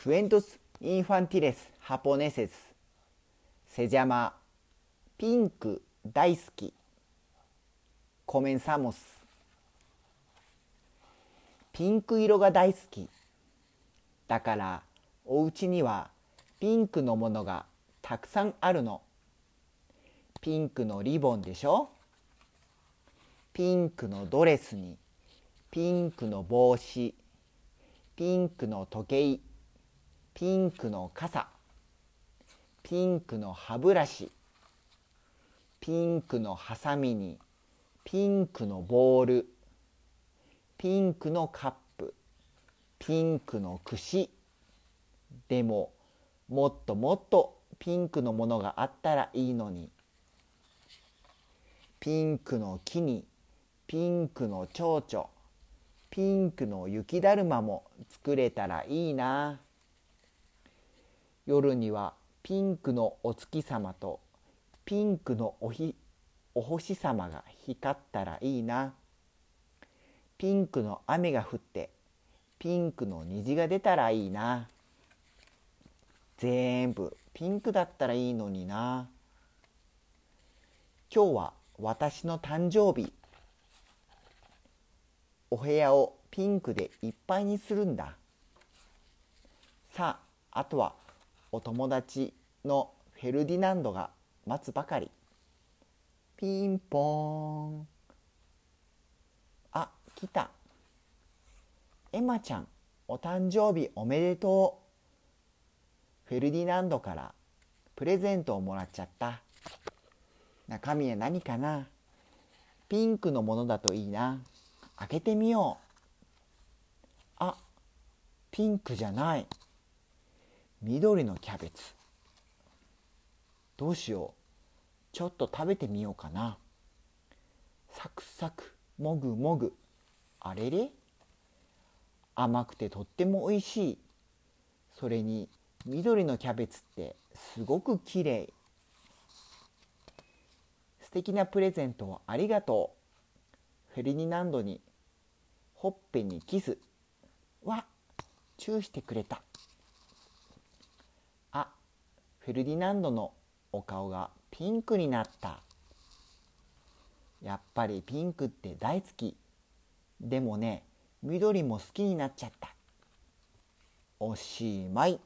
Cuentos infantiles japoneses. Se llama ピンク大好き Comenzamos. ピンク色が大好きだからお家にはピンクのものがたくさんあるのピンクのリボンでしょピンクのドレスにピンクの帽子ピンクの時計ピンクの傘。ピンクの歯ブラシ。ピンクのハサミに。ピンクのボール。ピンクのカップ。ピンクの串。でももっともっとピンクのものがあったらいいのに。ピンクの木に。ピンクの蝶々。ピンクの雪だるまも作れたらいいな。夜にはピンクのお月様とピンクのおひお星様が光ったらいいな。ピンクの雨が降ってピンクの虹が出たらいいな。全部ピンクだったらいいのにな。今日は私の誕生日。お部屋をピンクでいっぱいにするんだ。さああとはお友達のフェルディナンドが待つばかり。ピンポーン。あ来た。エマちゃんお誕生日おめでとう。フェルディナンドからプレゼントをもらっちゃった。中身は何かな？ピンクのものだといいな。開けてみよう。あピンクじゃない。緑のキャベツ。どうしよう。ちょっと食べてみようかな。サクサクもぐもぐ。あれれ？甘くてとってもおいしい。それに緑のキャベツってすごくきれい素敵なプレゼントをありがとう。フェリニナンドにほっぺにキス。はチューしてくれた。フェルディナンドのお顔がピンクになった。やっぱりピンクって大好き。でもね緑も好きになっちゃった。おしまい。